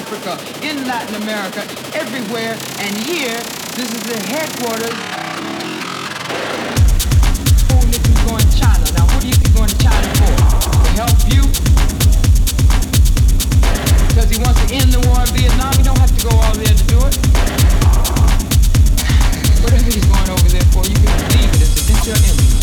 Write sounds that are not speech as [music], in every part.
Africa, in Latin America, everywhere. And here, this is the headquarters. Who you Who is going to China? Now, what do you think going to China for? To help you? Because he wants to end the war in Vietnam. He don't have to go all there to do it. [sighs] Whatever he's going over there for, you can believe it. It's against your enemy.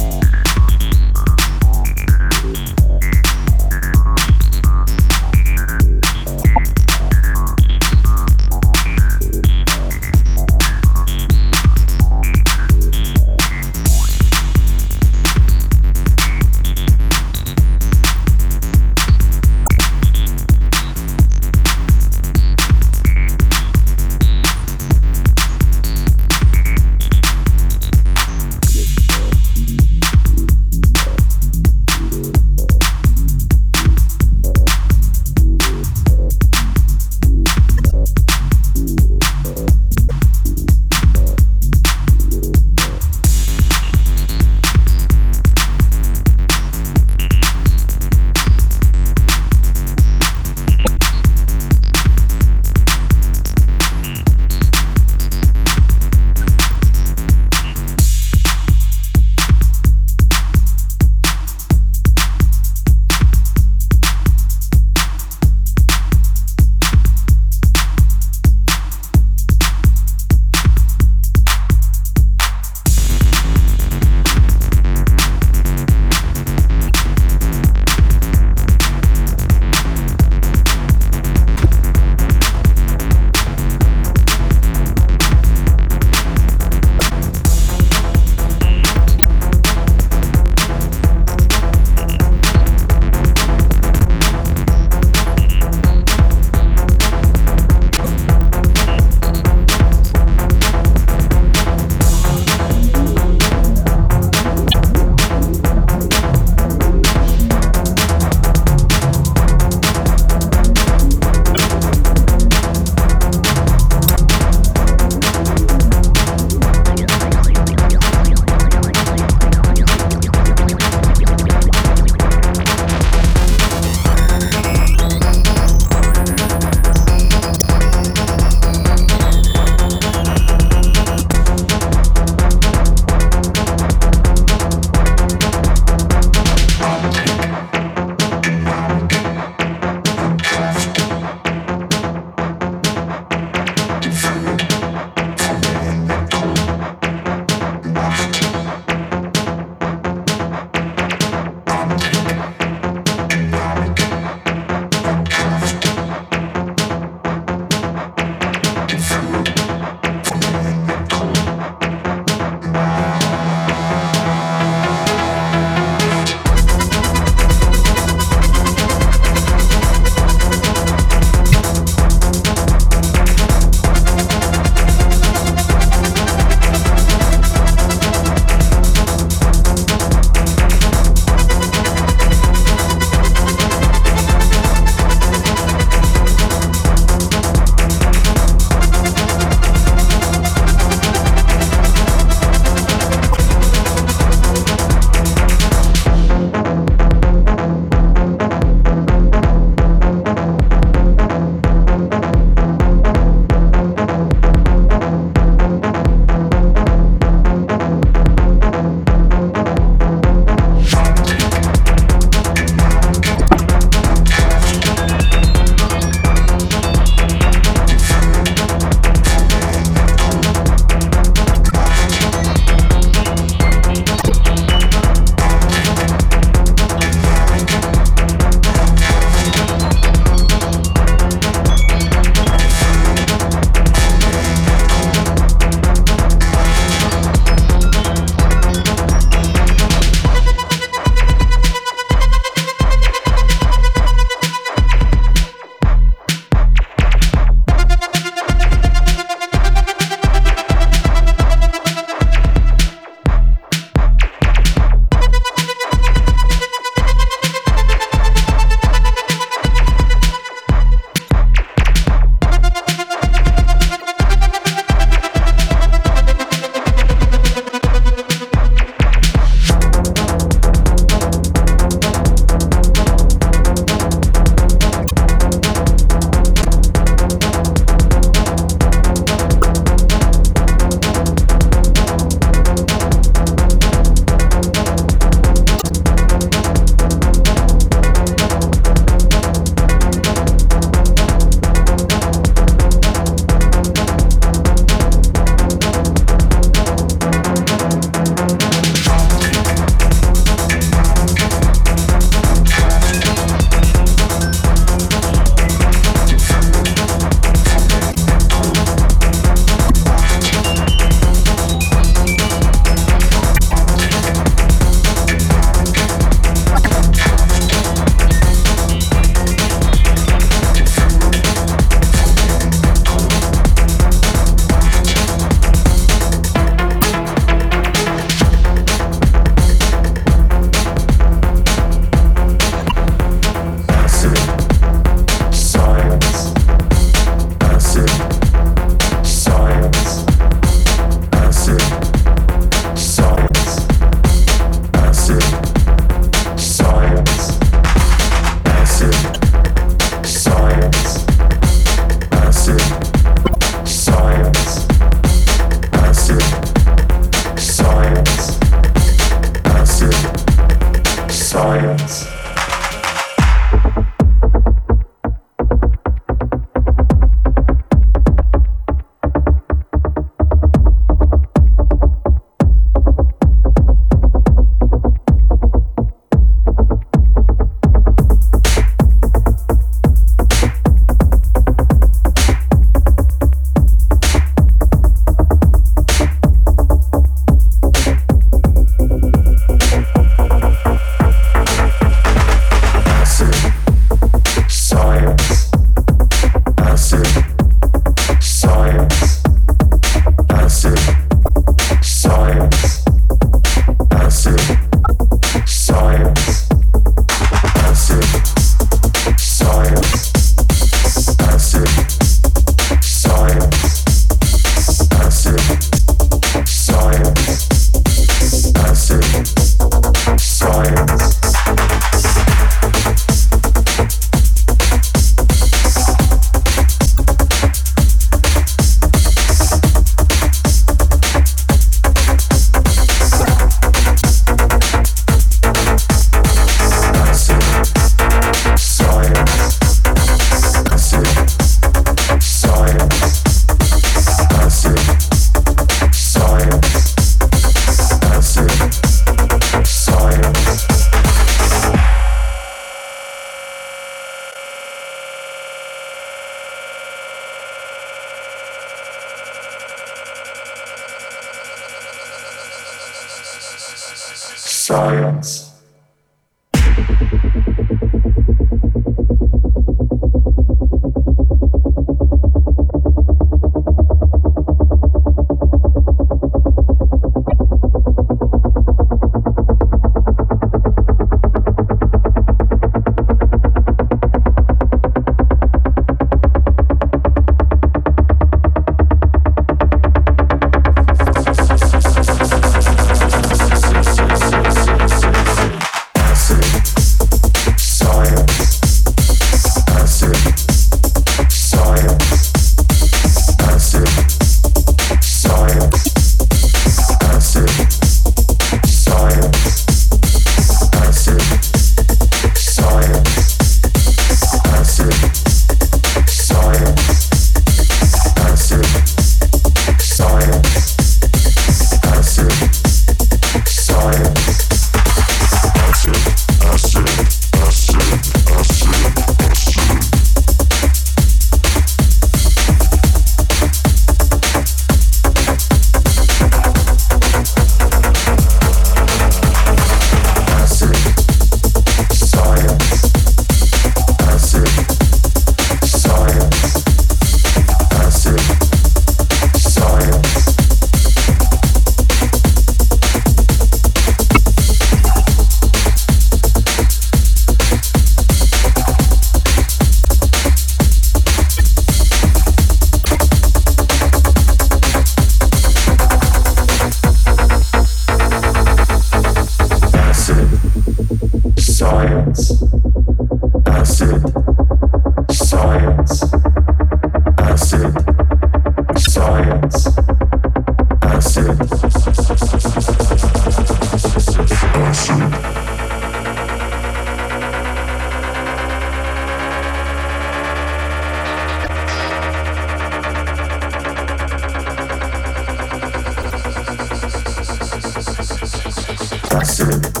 silly.